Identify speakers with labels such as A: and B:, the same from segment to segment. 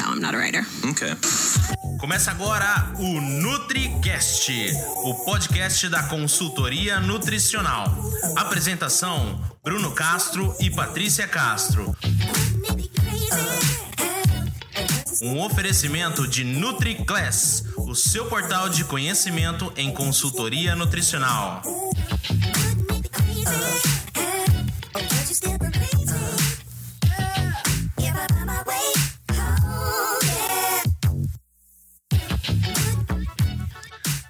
A: No, I'm not a writer.
B: Okay.
C: Começa agora o NutriCast, o podcast da consultoria nutricional. Apresentação: Bruno Castro e Patrícia Castro. Um oferecimento de NutriClass, o seu portal de conhecimento em consultoria nutricional.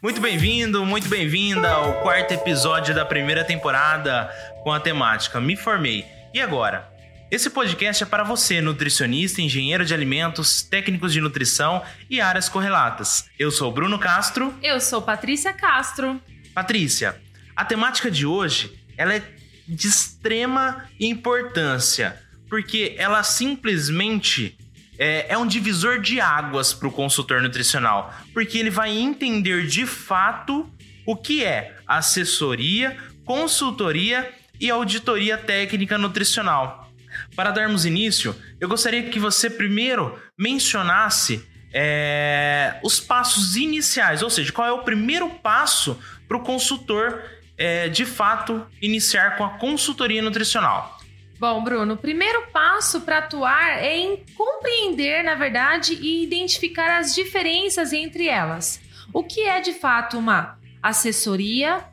C: Muito bem-vindo, muito bem-vinda ao quarto episódio da primeira temporada com a temática Me Formei. E agora? Esse podcast é para você, nutricionista, engenheiro de alimentos, técnicos de nutrição e áreas correlatas. Eu sou Bruno Castro.
D: Eu sou Patrícia Castro.
C: Patrícia, a temática de hoje ela é de extrema importância, porque ela simplesmente é, é um divisor de águas para o consultor nutricional, porque ele vai entender de fato o que é assessoria, consultoria e auditoria técnica nutricional. Para darmos início, eu gostaria que você primeiro mencionasse é, os passos iniciais, ou seja, qual é o primeiro passo para o consultor é, de fato iniciar com a consultoria nutricional.
D: Bom, Bruno, o primeiro passo para atuar é em compreender, na verdade, e identificar as diferenças entre elas. O que é de fato uma assessoria,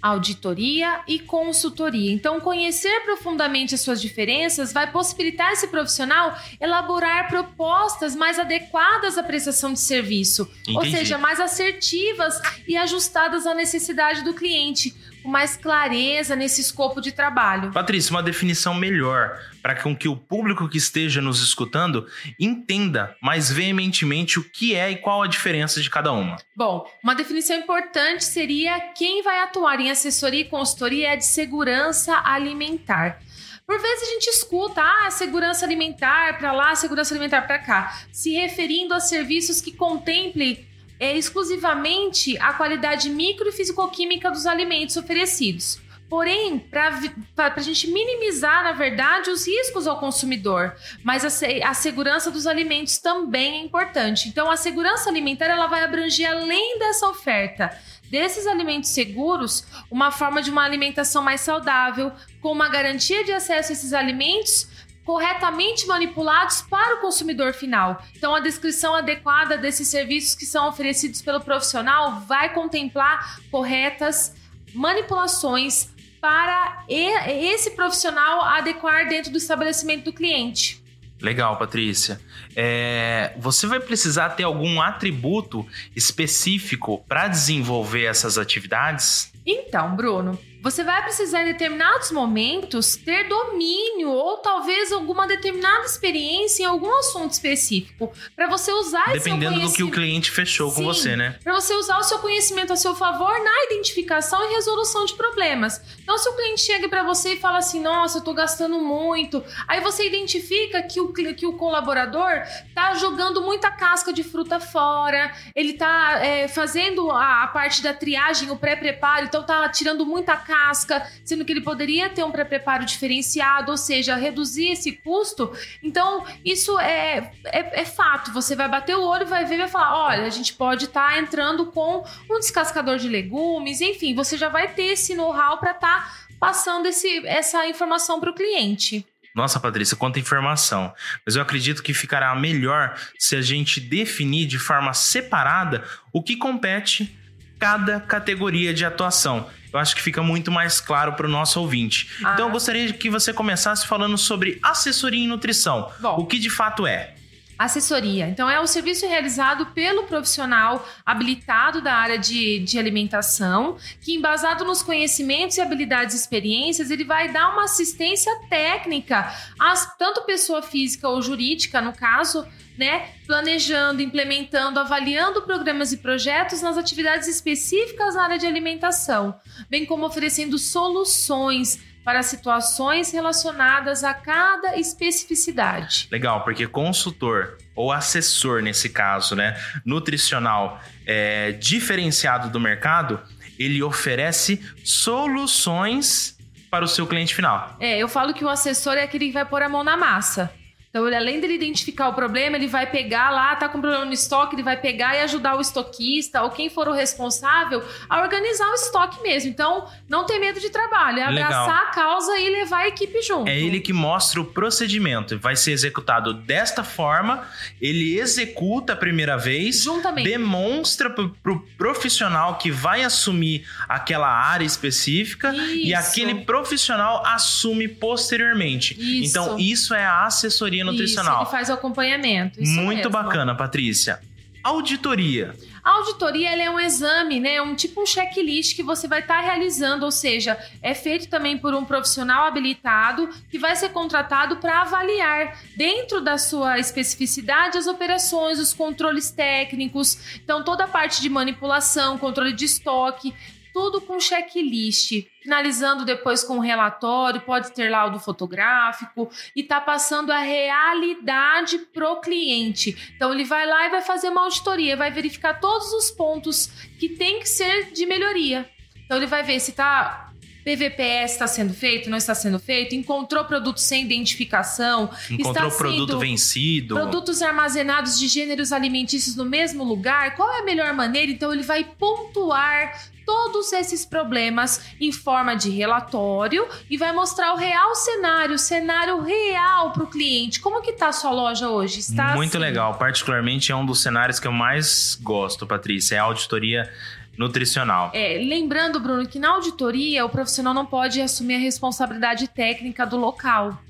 D: auditoria e consultoria. Então, conhecer profundamente as suas diferenças vai possibilitar esse profissional elaborar propostas mais adequadas à prestação de serviço,
C: Entendi.
D: ou seja, mais assertivas e ajustadas à necessidade do cliente, com mais clareza nesse escopo de trabalho.
C: Patrícia, uma definição melhor para que o público que esteja nos escutando entenda mais veementemente o que é e qual a diferença de cada uma.
D: Bom, uma definição importante seria quem vai atuar em assessoria e consultoria é de segurança alimentar. Por vezes a gente escuta, ah, segurança alimentar para lá, segurança alimentar para cá, se referindo a serviços que contemplem é, exclusivamente a qualidade micro e fisicoquímica dos alimentos oferecidos. Porém, para a gente minimizar, na verdade, os riscos ao consumidor, mas a, a, segurança dos alimentos também é importante. Então, a segurança alimentar ela vai abranger além dessa oferta desses alimentos seguros, uma forma de uma alimentação mais saudável, com uma garantia de acesso a esses alimentos corretamente manipulados para o consumidor final. Então, a descrição adequada desses serviços que são oferecidos pelo profissional vai contemplar corretas manipulações para esse profissional adequar dentro do estabelecimento do cliente.
C: Legal, Patrícia. É, você vai precisar ter algum atributo específico para desenvolver essas atividades?
D: Então, Bruno, você vai precisar em determinados momentos ter domínio ou talvez alguma determinada experiência em algum assunto específico para você usar
C: dependendo do que o cliente fechou
D: Sim,
C: com você, né?
D: Para você usar o seu conhecimento a seu favor na identificação e resolução de problemas. Então, se o cliente chega para você e fala assim, nossa, eu tô gastando muito, aí você identifica que o que o colaborador tá jogando muita casca de fruta fora, ele tá é, fazendo a, a parte da triagem, o pré-preparo, então tá tirando muita casca casca, sendo que ele poderia ter um pré-preparo diferenciado, ou seja, reduzir esse custo. Então, isso é, é, é, fato. Você vai bater o olho, vai ver e vai falar: olha, a gente pode estar tá entrando com um descascador de legumes, enfim, você já vai ter esse know-how para estar tá passando esse, essa informação para o cliente.
C: Nossa, Patrícia, quanta informação. Mas eu acredito que ficará melhor se a gente definir de forma separada o que compete cada categoria de atuação. Eu acho que fica muito mais claro para o nosso ouvinte. Ah. Então, eu gostaria que você começasse falando sobre assessoria em nutrição.
D: Bom,
C: o que de fato é?
D: Assessoria. Então, é o serviço realizado pelo profissional habilitado da área de, de alimentação, que, embasado nos conhecimentos e habilidades e experiências, ele vai dar uma assistência técnica a tanto pessoa física ou jurídica, no caso, né, planejando, implementando, avaliando programas e projetos nas atividades específicas na área de alimentação, bem como oferecendo soluções para situações relacionadas a cada especificidade.
C: Legal, porque consultor ou assessor nesse caso, né, nutricional é, diferenciado do mercado, ele oferece soluções para o seu cliente final.
D: É, eu falo que o assessor é aquele que vai pôr a mão na massa. Então, ele, além dele identificar o problema, ele vai pegar lá, tá com problema no estoque, ele vai pegar e ajudar o estoquista ou quem for o responsável a organizar o estoque mesmo. Então, não tem medo de trabalho, é abraçar
C: Legal.
D: a causa e levar a equipe junto.
C: É ele que mostra o procedimento. Vai ser executado desta forma, ele executa a primeira vez,
D: Juntamente.
C: demonstra pro, pro profissional que vai assumir aquela área específica e
D: Isso.
C: aquele profissional assume posteriormente.
D: Isso.
C: Então, isso é a assessoria nutricional.
D: Isso, ele faz o acompanhamento.
C: Muito
D: mesmo.
C: bacana, Patrícia. Auditoria.
D: A auditoria é um exame, né? Um tipo um checklist que você vai estar realizando, ou seja, é feito também por um profissional habilitado que vai ser contratado para avaliar dentro da sua especificidade as operações, os controles técnicos, então toda a parte de manipulação, controle de estoque, tudo com checklist, finalizando depois com um relatório, pode ter laudo fotográfico e tá passando a realidade pro cliente. Então ele vai lá e vai fazer uma auditoria, vai verificar todos os pontos que tem que ser de melhoria. Então ele vai ver se tá PVPS está sendo feito, não está sendo feito, encontrou produto sem identificação,
C: Encontrou
D: está
C: produto vencido.
D: Produtos armazenados de gêneros alimentícios no mesmo lugar, qual é a melhor maneira? Então ele vai pontuar todos esses problemas em forma de relatório e vai mostrar o real cenário, o cenário real para o cliente. Como que tá a sua loja hoje? Está
C: Muito
D: assim?
C: legal. Particularmente é um dos cenários que eu mais gosto, Patrícia. É a auditoria nutricional.
D: É, lembrando, Bruno, que na auditoria o profissional não pode assumir a responsabilidade técnica do local.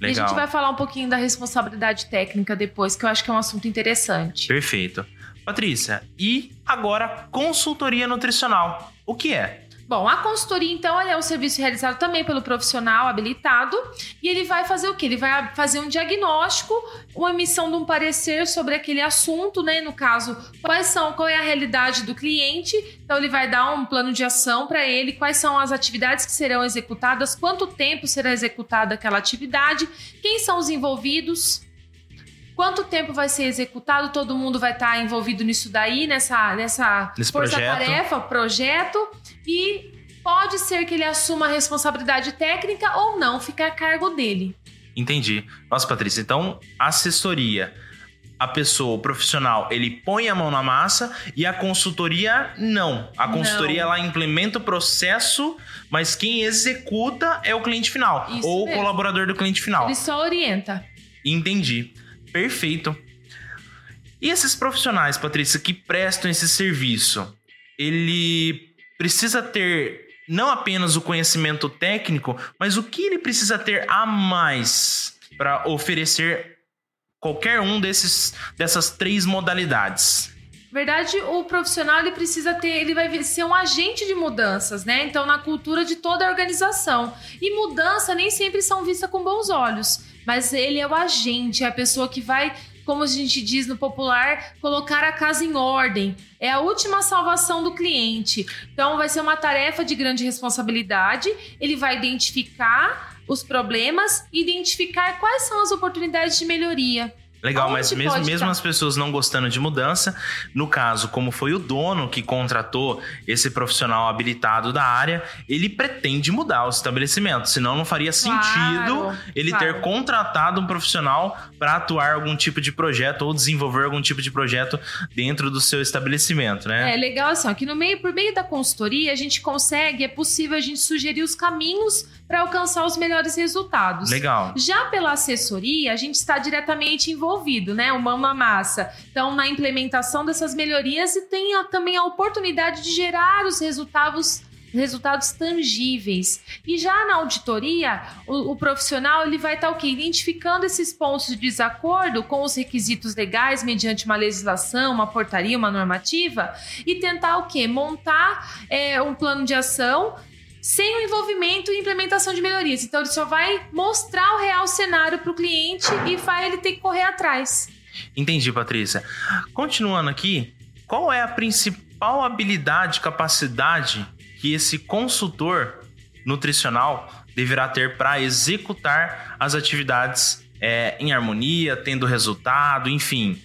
D: E a
C: Legal.
D: gente vai falar um pouquinho da responsabilidade técnica depois, que eu acho que é um assunto interessante.
C: Perfeito. Patrícia, e agora consultoria nutricional. O que é?
D: Bom, a consultoria, então, é um serviço realizado também pelo profissional habilitado e ele vai fazer o quê? Ele vai fazer um diagnóstico, uma emissão de um parecer sobre aquele assunto, né? No caso, quais são, qual é a realidade do cliente. Então, ele vai dar um plano de ação para ele, quais são as atividades que serão executadas, quanto tempo será executada aquela atividade, quem são os envolvidos. Quanto tempo vai ser executado? Todo mundo vai estar envolvido nisso daí, nessa, nessa
C: Nesse projeto.
D: força-tarefa, projeto. E pode ser que ele assuma a responsabilidade técnica ou não, fica a cargo dele.
C: Entendi. Nossa, Patrícia, então assessoria. A pessoa, o profissional, ele põe a mão na massa e a consultoria não. A
D: Não.
C: consultoria ela implementa o processo, mas quem executa é o cliente final
D: Isso
C: ou o
D: mesmo.
C: colaborador do cliente final.
D: Ele só orienta.
C: Entendi. Perfeito. E esses profissionais, Patrícia, que prestam esse serviço, ele precisa ter não apenas o conhecimento técnico, mas o que ele precisa ter a mais para oferecer qualquer um desses dessas três modalidades.
D: Verdade, o profissional ele precisa ter, ele vai ser um agente de mudanças, né? Então, na cultura de toda a organização. E mudança nem sempre são vistas com bons olhos, mas ele é o agente, é a pessoa que vai, como a gente diz no popular, colocar a casa em ordem. É a última salvação do cliente. Então, vai ser uma tarefa de grande responsabilidade. Ele vai identificar os problemas identificar quais são as oportunidades de melhoria.
C: Legal,
D: Aonde
C: mas mesmo, mesmo as pessoas não gostando de mudança, no caso, como foi o dono que contratou esse profissional habilitado da área, ele pretende mudar o estabelecimento, senão não faria
D: Claro,
C: sentido ele ter
D: claro.
C: contratado um profissional para atuar algum tipo de projeto ou desenvolver algum tipo de projeto dentro do seu estabelecimento, né?
D: É legal assim, ó, que no meio, por meio da consultoria, a gente consegue, é possível a gente sugerir os caminhos para alcançar os melhores resultados.
C: Legal.
D: Já pela assessoria, a gente está diretamente envolvido, né? O mão na massa. Então, na implementação dessas melhorias e tem a- também a oportunidade de gerar os resultados resultados tangíveis. E já na auditoria, o, o profissional ele vai estar o quê? Identificando esses pontos de desacordo com os requisitos legais mediante uma legislação, uma portaria, uma normativa e tentar o quê? Montar é, um plano de ação sem o envolvimento e implementação de melhorias. Então ele só vai mostrar o real cenário para o cliente e vai ele ter que correr atrás.
C: Entendi, Patrícia. Continuando aqui, qual é a principal habilidade, capacidade que esse consultor nutricional deverá ter para executar as atividades é, em harmonia, tendo resultado, enfim?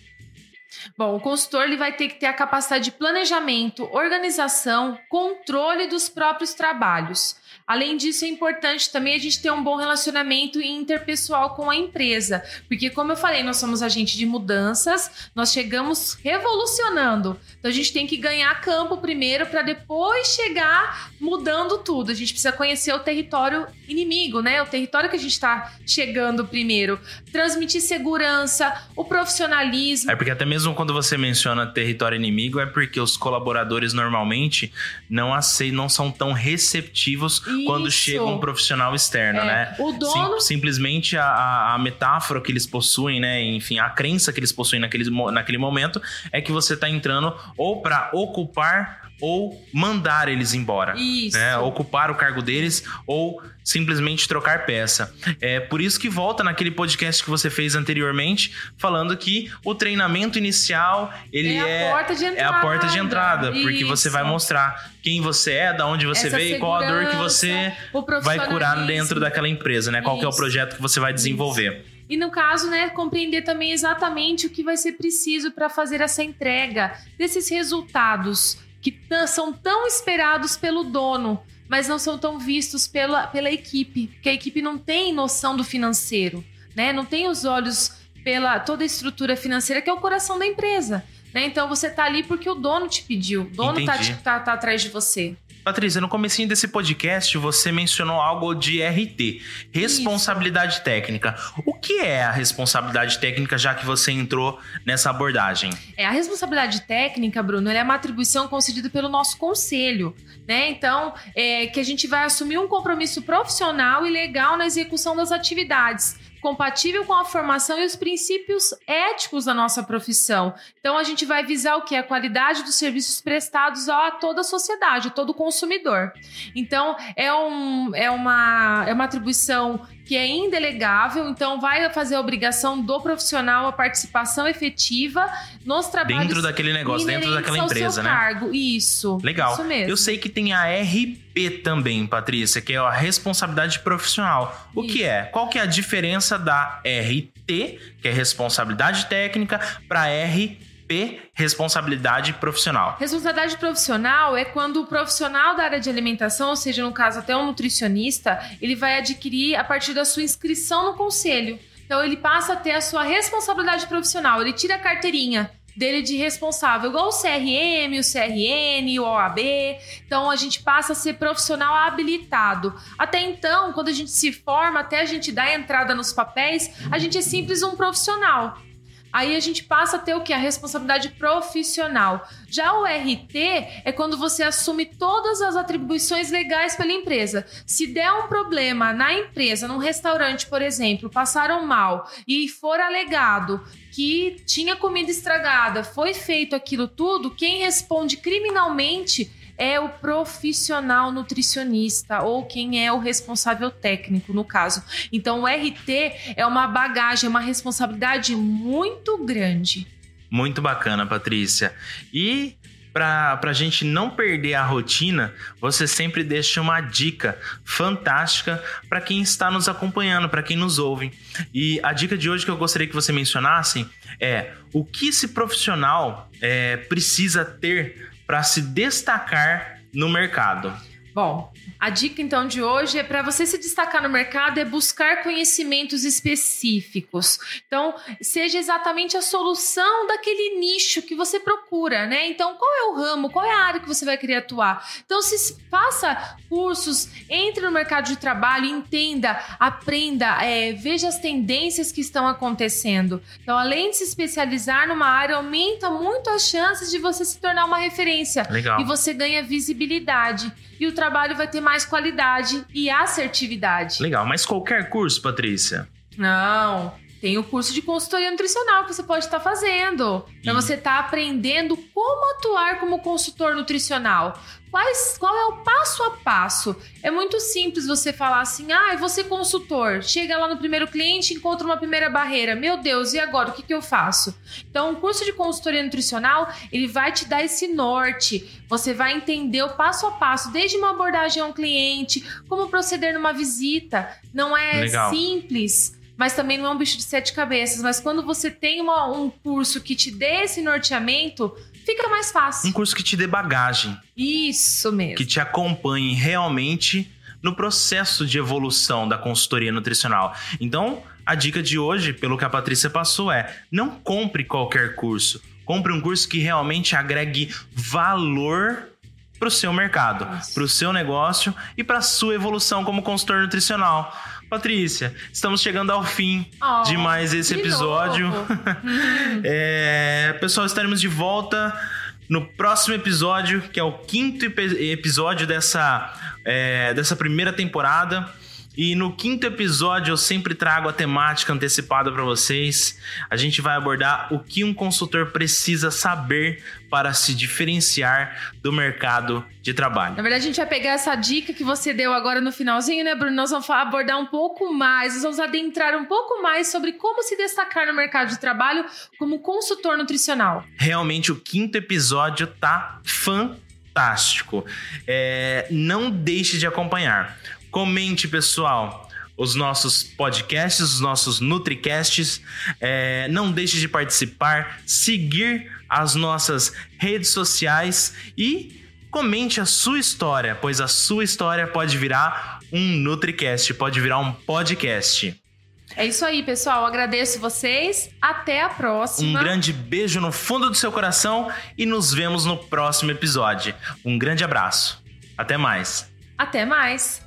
D: Bom, o consultor ele vai ter que ter a capacidade de planejamento, organização, controle dos próprios trabalhos. Além disso, é importante também a gente ter um bom relacionamento interpessoal com a empresa, porque, como eu falei, nós somos agente de mudanças, nós chegamos revolucionando. Então, a gente tem que ganhar campo primeiro para depois chegar mudando tudo. A gente precisa conhecer o território inimigo, né? O território que a gente está chegando primeiro. Transmitir segurança, o profissionalismo.
C: É porque até mesmo quando você menciona território inimigo, é porque os colaboradores normalmente não aceitam, não são tão receptivos
D: Isso.
C: quando chega um profissional externo,
D: É,
C: né?
D: O dono.
C: Sim- simplesmente a, a metáfora que eles possuem, né? Enfim, a crença que eles possuem naquele, naquele momento é que você tá entrando ou para ocupar ou mandar eles embora.
D: Isso.
C: né? Ocupar o cargo deles ou simplesmente trocar peça. É por isso que volta naquele podcast que você fez anteriormente, falando que o treinamento inicial ele
D: é
C: é,
D: a porta de
C: é
D: entrada.
C: a porta de entrada, porque você vai
D: Isso.
C: mostrar quem você é, da onde você
D: Essa
C: veio e qual a dor que você vai curar dentro daquela empresa, né? Qual que é o
D: Isso.
C: projeto que você vai desenvolver.
D: E no caso, né, compreender também exatamente o que vai ser preciso para fazer essa entrega desses resultados que são tão esperados pelo dono, mas não são tão vistos pela, pela equipe, porque a equipe não tem noção do financeiro, né? Não tem os olhos pela toda a estrutura financeira que é o coração da empresa. Né? Então você tá ali porque o dono te pediu, o dono tá, tá, tá atrás de você.
C: Patrícia, no comecinho desse podcast você mencionou algo de RT, responsabilidade técnica. O que é a responsabilidade técnica, já que você entrou nessa abordagem?
D: É, a responsabilidade técnica, Bruno, é uma atribuição concedida pelo nosso conselho, né? Então, é que a gente vai assumir um compromisso profissional e legal na execução das atividades, compatível com a formação e os princípios éticos da nossa profissão. Então, a gente vai visar o que? A qualidade dos serviços prestados a toda a sociedade, a todo consumidor. Então, é, um, é, uma, é uma atribuição que é indelegável, então vai fazer a obrigação do profissional a participação efetiva nos trabalhos
C: Dentro daquele negócio, dentro daquela empresa,
D: seu
C: né?
D: cargo. Isso.
C: Legal.
D: Isso mesmo.
C: Eu sei que tem a RP também, Patrícia, que é a responsabilidade profissional. O que
D: Isso.
C: é? Qual que é a diferença da RT, que é responsabilidade técnica, para RP, responsabilidade profissional?
D: Responsabilidade profissional é quando o profissional da área de alimentação, ou seja, no caso até um nutricionista, ele vai adquirir a partir da sua inscrição no conselho. Então ele passa a ter a sua responsabilidade profissional, ele tira a carteirinha dele de responsável, igual o CRM, o CRN, o OAB. Então a gente passa a ser profissional habilitado. Até então, quando a gente se forma, até a gente dar entrada nos papéis, a gente é simples um profissional. Aí a gente passa a ter o que? A responsabilidade profissional. Já o RT é quando você assume todas as atribuições legais pela empresa. Se der um problema na empresa, num restaurante, por exemplo, passaram mal e for alegado que tinha comida estragada, foi feito aquilo tudo, quem responde criminalmente é o profissional nutricionista ou quem é o responsável técnico, no caso. Então, o RT é uma bagagem, é uma responsabilidade muito grande.
C: Muito bacana, Patrícia. E para a gente não perder a rotina, você sempre deixa uma dica fantástica para quem está nos acompanhando, para quem nos ouve. E a dica de hoje que eu gostaria que você mencionasse é o que esse profissional é, precisa ter para se destacar no mercado.
D: Bom, a dica então de hoje é para você se destacar no mercado é buscar conhecimentos específicos. Então, seja exatamente a solução daquele nicho que você procura, né? Então, qual é o ramo, qual é a área que você vai querer atuar? Então, se faça cursos, entre no mercado de trabalho, entenda, aprenda, é, veja as tendências que estão acontecendo. Então, além de se especializar numa área, aumenta muito as chances de você se tornar uma referência
C: Legal.
D: e você ganha visibilidade. E o trabalho vai ter mais qualidade e assertividade.
C: Legal, mas qualquer curso, Patrícia.
D: Não, tem o curso de consultoria nutricional que você pode estar fazendo. Então
C: Ih.
D: você está aprendendo como atuar como consultor nutricional. Quais, qual é o passo a passo? É muito simples você falar assim: ah, eu vou ser consultor. Chega lá no primeiro cliente, encontra uma primeira barreira. Meu Deus, e agora? O que, que eu faço? Então, o curso de consultoria nutricional ele vai te dar esse norte. Você vai entender o passo a passo, desde uma abordagem a um cliente, como proceder numa visita. Não é
C: Legal.
D: simples. Mas também não é um bicho de sete cabeças. Mas quando você tem uma, um curso que te dê esse norteamento, fica mais fácil.
C: Um curso que te dê bagagem.
D: Isso mesmo.
C: Que te acompanhe realmente no processo de evolução da consultoria nutricional. Então, a dica de hoje, pelo que a Patrícia passou, é: não compre qualquer curso. Compre um curso que realmente agregue valor para o seu mercado, para o seu negócio e para a sua evolução como consultor nutricional. Patrícia, estamos chegando ao fim oh, de mais esse episódio. é, pessoal, estaremos de volta no próximo episódio, que é o quinto episódio dessa, é, dessa primeira temporada. E no quinto episódio eu sempre trago a temática antecipada para vocês. A gente vai abordar o que um consultor precisa saber para se diferenciar do mercado de trabalho.
D: Na verdade, a gente vai pegar essa dica que você deu agora no finalzinho, né, Bruno? Nós vamos abordar um pouco mais, nós vamos adentrar um pouco mais sobre como se destacar no mercado de trabalho como consultor nutricional.
C: Realmente, o quinto episódio tá fantástico. É, não deixe de acompanhar. Comente, pessoal, os nossos podcasts, os nossos NutriCasts. É, não deixe de participar, seguir as nossas redes sociais e comente a sua história, pois a sua história pode virar um NutriCast, pode virar um podcast.
D: É isso aí, pessoal. Agradeço vocês. Até a próxima.
C: Um grande beijo no fundo do seu coração e nos vemos no próximo episódio. Um grande abraço. Até mais.
D: Até mais.